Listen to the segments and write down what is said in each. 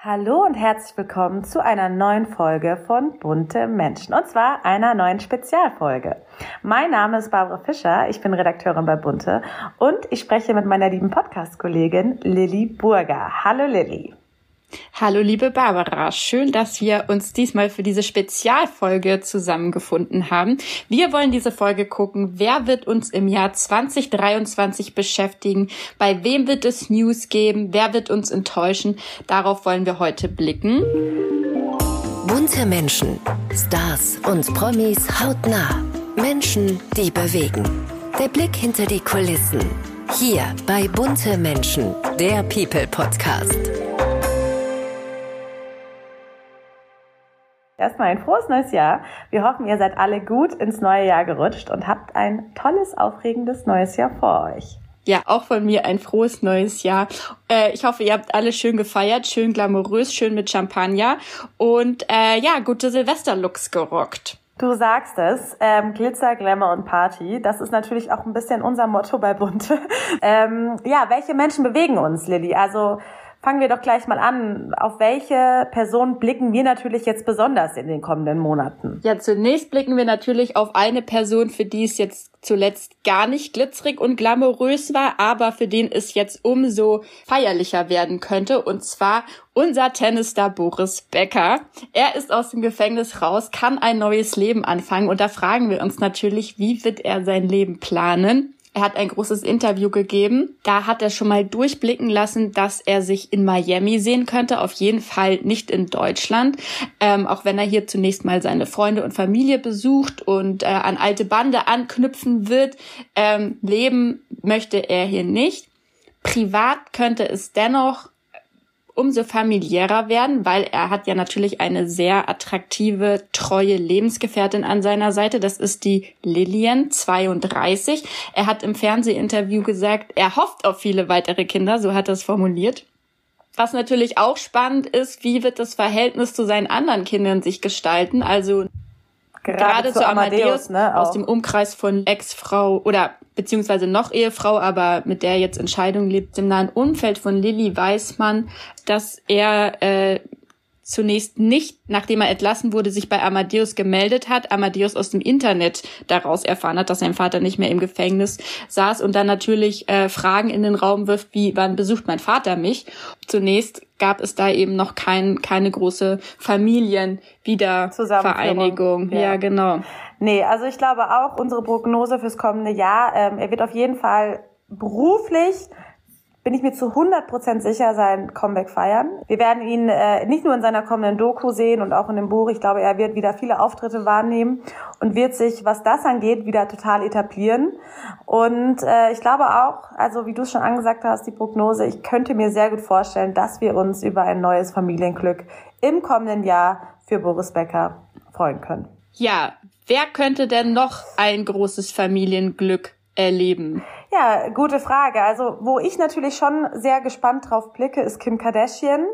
Hallo und herzlich willkommen zu einer neuen Folge von Bunte Menschen und zwar einer neuen Spezialfolge. Mein Name ist Barbara Fischer, ich bin Redakteurin bei Bunte und ich spreche mit meiner lieben Podcast-Kollegin Lilly Burger. Hallo Lilly. Hallo liebe Barbara, schön, dass wir uns diesmal für diese Spezialfolge zusammengefunden haben. Wir wollen diese Folge gucken, wer wird uns im Jahr 2023 beschäftigen, bei wem wird es News geben, wer wird uns enttäuschen. Darauf wollen wir heute blicken. Bunte Menschen, Stars und Promis hautnah. Menschen, die bewegen. Der Blick hinter die Kulissen. Hier bei Bunte Menschen, der People Podcast. Erstmal ein frohes neues Jahr. Wir hoffen, ihr seid alle gut ins neue Jahr gerutscht und habt ein tolles, aufregendes neues Jahr vor euch. Ja, auch von mir ein frohes neues Jahr. Äh, ich hoffe, ihr habt alle schön gefeiert, schön glamourös, schön mit Champagner und äh, ja, gute Silvesterlooks gerockt. Du sagst es, ähm, Glitzer, Glamour und Party. Das ist natürlich auch ein bisschen unser Motto bei Bunte. ähm, ja, welche Menschen bewegen uns, Lilly? Also fangen wir doch gleich mal an. Auf welche Person blicken wir natürlich jetzt besonders in den kommenden Monaten? Ja, zunächst blicken wir natürlich auf eine Person, für die es jetzt zuletzt gar nicht glitzerig und glamourös war, aber für den es jetzt umso feierlicher werden könnte, und zwar unser Tennisstar Boris Becker. Er ist aus dem Gefängnis raus, kann ein neues Leben anfangen und da fragen wir uns natürlich, wie wird er sein Leben planen? Er hat ein großes Interview gegeben. Da hat er schon mal durchblicken lassen, dass er sich in Miami sehen könnte. Auf jeden Fall nicht in Deutschland. Ähm, auch wenn er hier zunächst mal seine Freunde und Familie besucht und äh, an alte Bande anknüpfen wird. Ähm, leben möchte er hier nicht. Privat könnte es dennoch umso familiärer werden, weil er hat ja natürlich eine sehr attraktive, treue Lebensgefährtin an seiner Seite. Das ist die Lillian, 32. Er hat im Fernsehinterview gesagt, er hofft auf viele weitere Kinder, so hat er es formuliert. Was natürlich auch spannend ist, wie wird das Verhältnis zu seinen anderen Kindern sich gestalten? Also gerade, zu Amadeus, Amadeus ne, aus dem Umkreis von Ex-Frau oder beziehungsweise noch Ehefrau, aber mit der jetzt Entscheidung lebt, im nahen Umfeld von Lilly weiß man, dass er äh, zunächst nicht, nachdem er entlassen wurde, sich bei Amadeus gemeldet hat, Amadeus aus dem Internet daraus erfahren hat, dass sein Vater nicht mehr im Gefängnis saß und dann natürlich äh, Fragen in den Raum wirft, wie wann besucht mein Vater mich? Zunächst gab es da eben noch kein, keine große Familienwiedervereinigung. Ja. ja, genau. Nee, also ich glaube auch, unsere Prognose fürs kommende Jahr, ähm, er wird auf jeden Fall beruflich bin ich mir zu 100% sicher, sein Comeback feiern. Wir werden ihn äh, nicht nur in seiner kommenden Doku sehen und auch in dem Buch. Ich glaube, er wird wieder viele Auftritte wahrnehmen und wird sich, was das angeht, wieder total etablieren. Und äh, ich glaube auch, also wie du es schon angesagt hast, die Prognose, ich könnte mir sehr gut vorstellen, dass wir uns über ein neues Familienglück im kommenden Jahr für Boris Becker freuen können. Ja, wer könnte denn noch ein großes Familienglück erleben? Ja, gute Frage. Also, wo ich natürlich schon sehr gespannt drauf blicke, ist Kim Kardashian.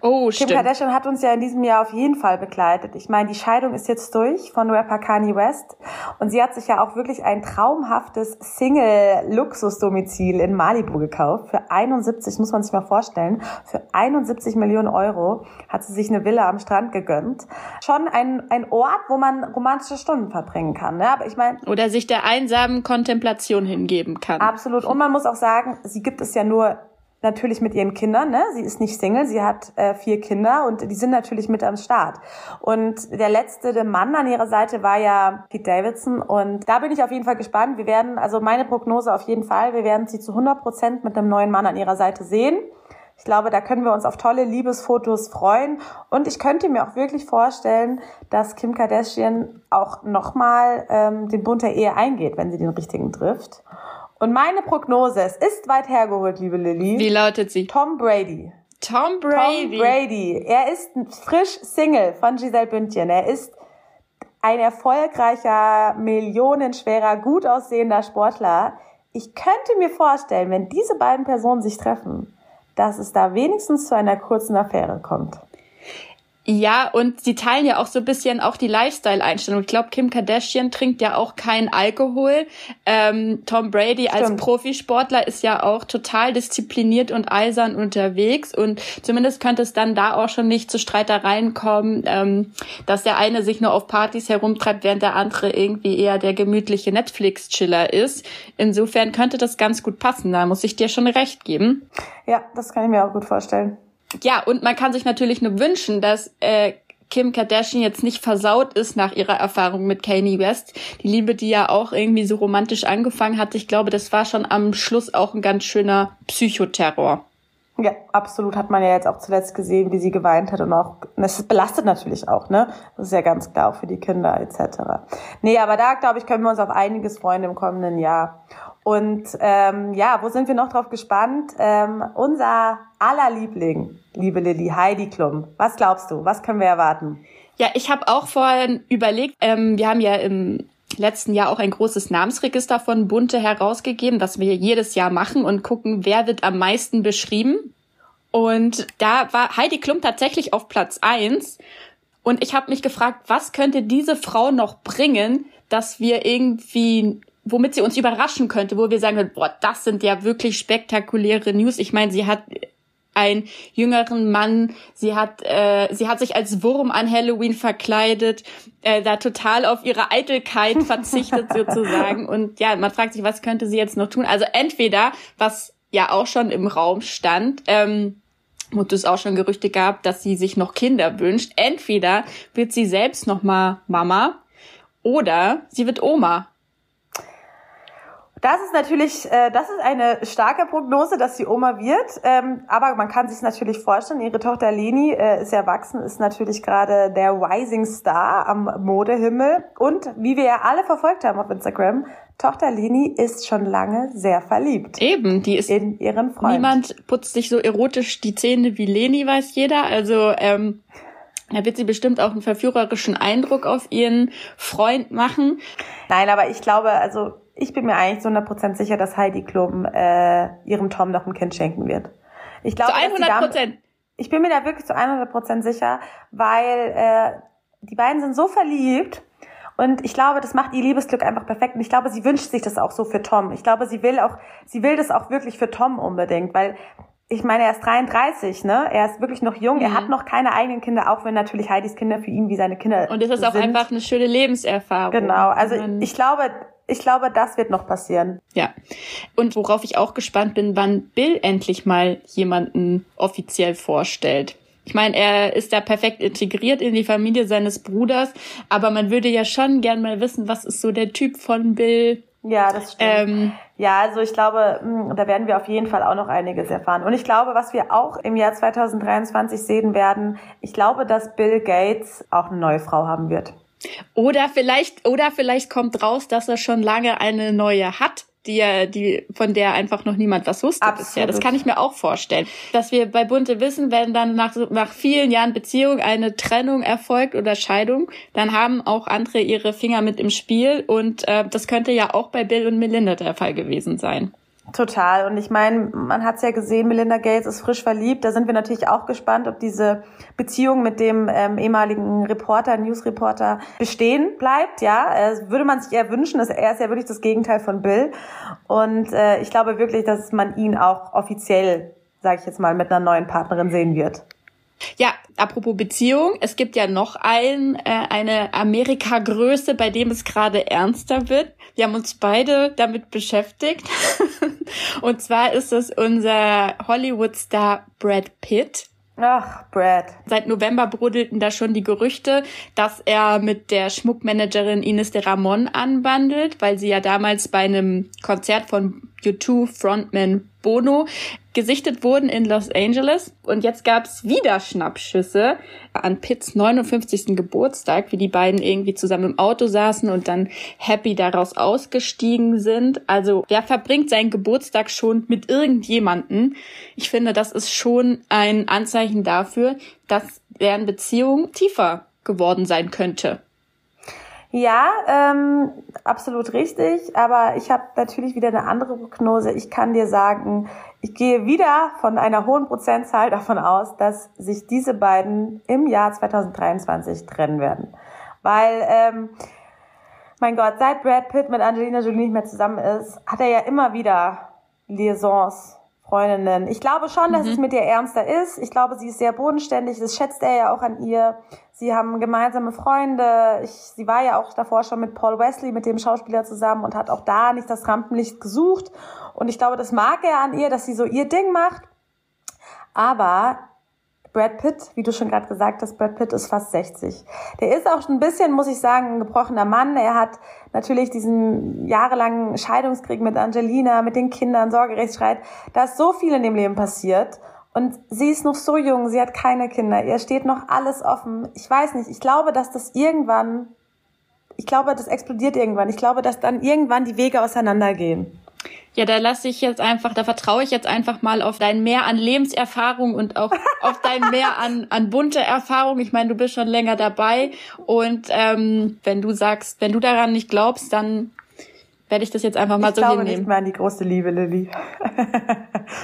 Oh, Kim stimmt. Kardashian hat uns ja in diesem Jahr auf jeden Fall begleitet. Ich meine, die Scheidung ist jetzt durch von Rapper Kanye West und sie hat sich ja auch wirklich ein traumhaftes Single-Luxusdomizil in Malibu gekauft. Für 71, muss man sich mal vorstellen, für 71 Millionen Euro hat sie sich eine Villa am Strand gegönnt. Schon ein, ein Ort, wo man romantische Stunden verbringen kann. Ne? Aber ich meine... Oder sich der einsamen Kontemplation hingeben kann. Absolut. Und man muss auch sagen, sie gibt es ja nur natürlich mit ihren Kindern. Ne? Sie ist nicht Single, sie hat äh, vier Kinder und die sind natürlich mit am Start. Und der letzte der Mann an ihrer Seite war ja Pete Davidson und da bin ich auf jeden Fall gespannt. Wir werden, also meine Prognose auf jeden Fall, wir werden sie zu 100 Prozent mit einem neuen Mann an ihrer Seite sehen. Ich glaube, da können wir uns auf tolle Liebesfotos freuen. Und ich könnte mir auch wirklich vorstellen, dass Kim Kardashian auch nochmal ähm, den Bund der Ehe eingeht, wenn sie den richtigen trifft. Und meine Prognose, es ist weit hergeholt, liebe Lilly. Wie lautet sie? Tom Brady. Tom Brady. Tom Brady. Er ist frisch Single von Giselle Bündchen. Er ist ein erfolgreicher, millionenschwerer, gut aussehender Sportler. Ich könnte mir vorstellen, wenn diese beiden Personen sich treffen, dass es da wenigstens zu einer kurzen Affäre kommt. Ja, und sie teilen ja auch so ein bisschen auch die Lifestyle-Einstellung. Ich glaube, Kim Kardashian trinkt ja auch keinen Alkohol. Ähm, Tom Brady Stimmt. als Profisportler ist ja auch total diszipliniert und eisern unterwegs. Und zumindest könnte es dann da auch schon nicht zu Streitereien kommen, ähm, dass der eine sich nur auf Partys herumtreibt, während der andere irgendwie eher der gemütliche Netflix-Chiller ist. Insofern könnte das ganz gut passen. Da muss ich dir schon recht geben. Ja, das kann ich mir auch gut vorstellen. Ja, und man kann sich natürlich nur wünschen, dass äh, Kim Kardashian jetzt nicht versaut ist nach ihrer Erfahrung mit Kanye West. Die Liebe, die ja auch irgendwie so romantisch angefangen hat, ich glaube, das war schon am Schluss auch ein ganz schöner Psychoterror. Ja, absolut. Hat man ja jetzt auch zuletzt gesehen, wie sie geweint hat und auch, das belastet natürlich auch, ne? Das ist ja ganz klar auch für die Kinder etc. Nee, aber da, glaube ich, können wir uns auf einiges freuen im kommenden Jahr. Und ähm, ja, wo sind wir noch drauf gespannt? Ähm, unser aller Liebling, liebe Lilly, Heidi Klum. Was glaubst du? Was können wir erwarten? Ja, ich habe auch vorhin überlegt, ähm, wir haben ja im letzten Jahr auch ein großes Namensregister von Bunte herausgegeben, das wir jedes Jahr machen und gucken, wer wird am meisten beschrieben. Und da war Heidi Klum tatsächlich auf Platz eins. Und ich habe mich gefragt, was könnte diese Frau noch bringen, dass wir irgendwie womit sie uns überraschen könnte, wo wir sagen boah, das sind ja wirklich spektakuläre News. Ich meine, sie hat einen jüngeren Mann, sie hat äh, sie hat sich als Wurm an Halloween verkleidet, äh, da total auf ihre Eitelkeit verzichtet sozusagen und ja, man fragt sich, was könnte sie jetzt noch tun? Also entweder was ja auch schon im Raum stand, ähm, und es auch schon Gerüchte gab, dass sie sich noch Kinder wünscht. Entweder wird sie selbst noch mal Mama oder sie wird Oma. Das ist natürlich, äh, das ist eine starke Prognose, dass sie Oma wird. Ähm, aber man kann sich natürlich vorstellen, ihre Tochter Leni äh, ist erwachsen, ist natürlich gerade der Rising Star am Modehimmel. Und wie wir ja alle verfolgt haben auf Instagram, Tochter Leni ist schon lange sehr verliebt. Eben, die ist in ihren Freund. Niemand putzt sich so erotisch die Zähne wie Leni, weiß jeder. Also ähm, da wird sie bestimmt auch einen verführerischen Eindruck auf ihren Freund machen. Nein, aber ich glaube, also ich bin mir eigentlich zu 100% sicher, dass Heidi Klum äh, ihrem Tom noch ein Kind schenken wird. Ich glaube, zu 100 Prozent. Ich bin mir da wirklich zu 100 sicher, weil äh, die beiden sind so verliebt und ich glaube, das macht ihr Liebesglück einfach perfekt. Und ich glaube, sie wünscht sich das auch so für Tom. Ich glaube, sie will auch, sie will das auch wirklich für Tom unbedingt, weil ich meine, er ist 33, ne? Er ist wirklich noch jung. Mhm. Er hat noch keine eigenen Kinder, auch wenn natürlich Heidis Kinder für ihn wie seine Kinder Und es ist auch einfach eine schöne Lebenserfahrung. Genau. Also ich glaube, ich glaube, das wird noch passieren. Ja. Und worauf ich auch gespannt bin, wann Bill endlich mal jemanden offiziell vorstellt. Ich meine, er ist da perfekt integriert in die Familie seines Bruders, aber man würde ja schon gern mal wissen, was ist so der Typ von Bill? Ja, das stimmt. Ähm, ja, also ich glaube, hm, da werden wir auf jeden Fall auch noch einiges erfahren. Und ich glaube, was wir auch im Jahr 2023 sehen werden, ich glaube, dass Bill Gates auch eine neue Frau haben wird. Oder vielleicht, oder vielleicht kommt raus, dass er schon lange eine neue hat, die er, die, von der einfach noch niemand was wusste Absolut. bisher. Das kann ich mir auch vorstellen. Dass wir bei Bunte wissen, wenn dann nach, nach vielen Jahren Beziehung eine Trennung erfolgt oder Scheidung, dann haben auch andere ihre Finger mit im Spiel und äh, das könnte ja auch bei Bill und Melinda der Fall gewesen sein. Total. Und ich meine, man hat es ja gesehen, Melinda Gates ist frisch verliebt. Da sind wir natürlich auch gespannt, ob diese Beziehung mit dem ähm, ehemaligen Reporter, Newsreporter bestehen bleibt. Ja, äh, würde man sich eher wünschen. Dass er ist ja wirklich das Gegenteil von Bill. Und äh, ich glaube wirklich, dass man ihn auch offiziell, sage ich jetzt mal, mit einer neuen Partnerin sehen wird. Ja, apropos Beziehung, es gibt ja noch ein, äh, eine Amerika-Größe, bei dem es gerade ernster wird. Wir haben uns beide damit beschäftigt. Und zwar ist es unser Hollywood-Star Brad Pitt. Ach, Brad. Seit November brodelten da schon die Gerüchte, dass er mit der Schmuckmanagerin Ines de Ramon anbandelt, weil sie ja damals bei einem Konzert von U2 Frontman Bono gesichtet wurden in Los Angeles. Und jetzt gab's wieder Schnappschüsse an Pitts 59. Geburtstag, wie die beiden irgendwie zusammen im Auto saßen und dann happy daraus ausgestiegen sind. Also wer verbringt seinen Geburtstag schon mit irgendjemanden? Ich finde, das ist schon ein Anzeichen dafür, dass deren Beziehung tiefer geworden sein könnte. Ja, ähm, absolut richtig. Aber ich habe natürlich wieder eine andere Prognose. Ich kann dir sagen, ich gehe wieder von einer hohen Prozentzahl davon aus, dass sich diese beiden im Jahr 2023 trennen werden. Weil, ähm, mein Gott, seit Brad Pitt mit Angelina Jolie nicht mehr zusammen ist, hat er ja immer wieder Liaisons Freundinnen. Ich glaube schon, dass mhm. es mit ihr ernster ist. Ich glaube, sie ist sehr bodenständig. Das schätzt er ja auch an ihr. Sie haben gemeinsame Freunde. Ich, sie war ja auch davor schon mit Paul Wesley, mit dem Schauspieler zusammen und hat auch da nicht das Rampenlicht gesucht. Und ich glaube, das mag er an ihr, dass sie so ihr Ding macht. Aber Brad Pitt, wie du schon gerade gesagt hast, Brad Pitt ist fast 60. Der ist auch ein bisschen, muss ich sagen, ein gebrochener Mann. Er hat natürlich diesen jahrelangen Scheidungskrieg mit Angelina, mit den Kindern, Sorgerechtsstreit. Da ist so viel in dem Leben passiert. Und sie ist noch so jung, sie hat keine Kinder, ihr steht noch alles offen. Ich weiß nicht, ich glaube, dass das irgendwann, ich glaube, das explodiert irgendwann. Ich glaube, dass dann irgendwann die Wege auseinandergehen. Ja, da lasse ich jetzt einfach, da vertraue ich jetzt einfach mal auf dein Mehr an Lebenserfahrung und auch auf dein Mehr an, an bunte Erfahrung. Ich meine, du bist schon länger dabei und ähm, wenn du sagst, wenn du daran nicht glaubst, dann werde ich das jetzt einfach mal ich so glaube hinnehmen. nicht mehr an die große Liebe, Lilly.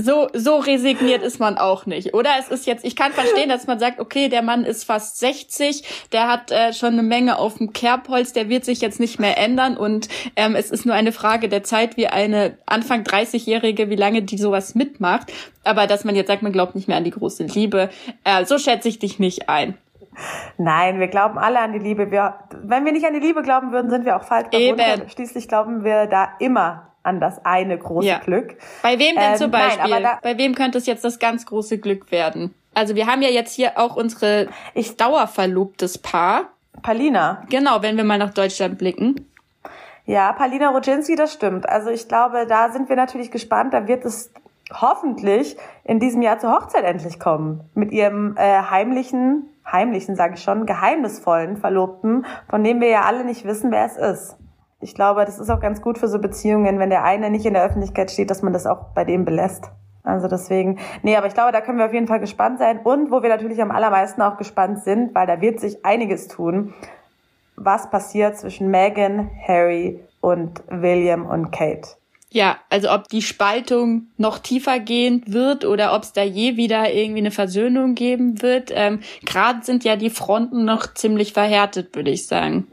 so, so resigniert ist man auch nicht. Oder es ist jetzt, ich kann verstehen, dass man sagt, okay, der Mann ist fast 60, der hat äh, schon eine Menge auf dem Kerbholz, der wird sich jetzt nicht mehr ändern und ähm, es ist nur eine Frage der Zeit, wie eine Anfang 30-Jährige, wie lange die sowas mitmacht. Aber dass man jetzt sagt, man glaubt nicht mehr an die große Liebe, äh, so schätze ich dich nicht ein. Nein, wir glauben alle an die Liebe. Wir, wenn wir nicht an die Liebe glauben würden, sind wir auch falsch. Eben. Schließlich glauben wir da immer an das eine große ja. Glück. Bei wem denn ähm, zum Beispiel? Nein, da, Bei wem könnte es jetzt das ganz große Glück werden? Also wir haben ja jetzt hier auch unsere ich, dauerverlobtes Paar. Palina. Genau, wenn wir mal nach Deutschland blicken. Ja, Palina Rodzinski, das stimmt. Also ich glaube, da sind wir natürlich gespannt. Da wird es hoffentlich in diesem Jahr zur Hochzeit endlich kommen. Mit ihrem äh, heimlichen heimlichen, sage ich schon, geheimnisvollen Verlobten, von dem wir ja alle nicht wissen, wer es ist. Ich glaube, das ist auch ganz gut für so Beziehungen, wenn der eine nicht in der Öffentlichkeit steht, dass man das auch bei dem belässt. Also deswegen, nee, aber ich glaube, da können wir auf jeden Fall gespannt sein. Und wo wir natürlich am allermeisten auch gespannt sind, weil da wird sich einiges tun, was passiert zwischen Meghan, Harry und William und Kate. Ja, also ob die Spaltung noch tiefer gehen wird oder ob es da je wieder irgendwie eine Versöhnung geben wird. Ähm, Gerade sind ja die Fronten noch ziemlich verhärtet, würde ich sagen.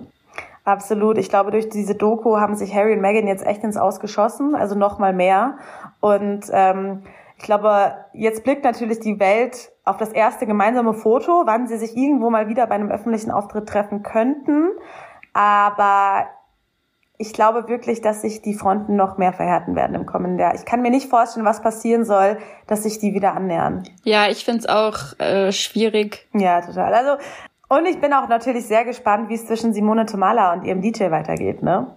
Absolut. Ich glaube, durch diese Doku haben sich Harry und Meghan jetzt echt ins Ausgeschossen, also noch mal mehr. Und ähm, ich glaube, jetzt blickt natürlich die Welt auf das erste gemeinsame Foto, wann sie sich irgendwo mal wieder bei einem öffentlichen Auftritt treffen könnten. Aber ich glaube wirklich, dass sich die Fronten noch mehr verhärten werden im kommenden Jahr. Ich kann mir nicht vorstellen, was passieren soll, dass sich die wieder annähern. Ja, ich finde es auch äh, schwierig. Ja, total. Also und ich bin auch natürlich sehr gespannt, wie es zwischen Simone Tomala und ihrem DJ weitergeht, ne?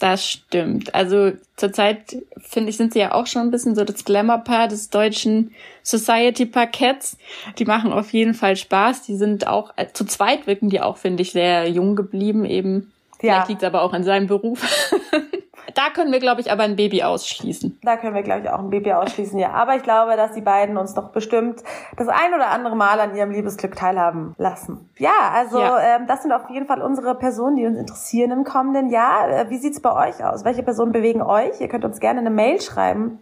Das stimmt. Also zurzeit finde ich, sind sie ja auch schon ein bisschen so das Glamour-Paar des deutschen Society-Parketts. Die machen auf jeden Fall Spaß. Die sind auch, äh, zu zweit wirken die auch, finde ich, sehr jung geblieben eben. Vielleicht ja. liegt aber auch an seinem Beruf. da können wir, glaube ich, aber ein Baby ausschließen. Da können wir, glaube ich, auch ein Baby ausschließen, ja. Aber ich glaube, dass die beiden uns doch bestimmt das ein oder andere Mal an ihrem Liebesglück teilhaben lassen. Ja, also ja. Ähm, das sind auf jeden Fall unsere Personen, die uns interessieren im kommenden Jahr. Äh, wie sieht's bei euch aus? Welche Personen bewegen euch? Ihr könnt uns gerne eine Mail schreiben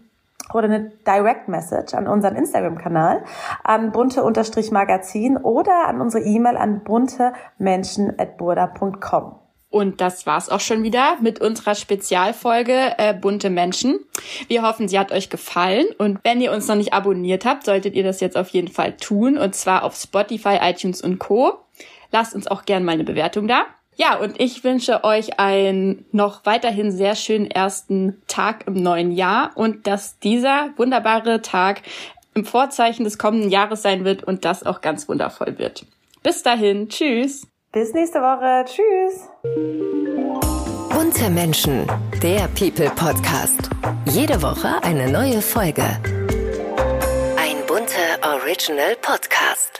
oder eine Direct Message an unseren Instagram-Kanal an bunte-magazin oder an unsere E-Mail an buntemenschen.burda.com. Und das war's auch schon wieder mit unserer Spezialfolge äh, Bunte Menschen. Wir hoffen, sie hat euch gefallen. Und wenn ihr uns noch nicht abonniert habt, solltet ihr das jetzt auf jeden Fall tun. Und zwar auf Spotify, iTunes und Co. Lasst uns auch gerne mal eine Bewertung da. Ja, und ich wünsche euch einen noch weiterhin sehr schönen ersten Tag im neuen Jahr und dass dieser wunderbare Tag im Vorzeichen des kommenden Jahres sein wird und das auch ganz wundervoll wird. Bis dahin, tschüss. Bis nächste Woche. Tschüss. Bunte Menschen, der People Podcast. Jede Woche eine neue Folge. Ein bunter Original Podcast.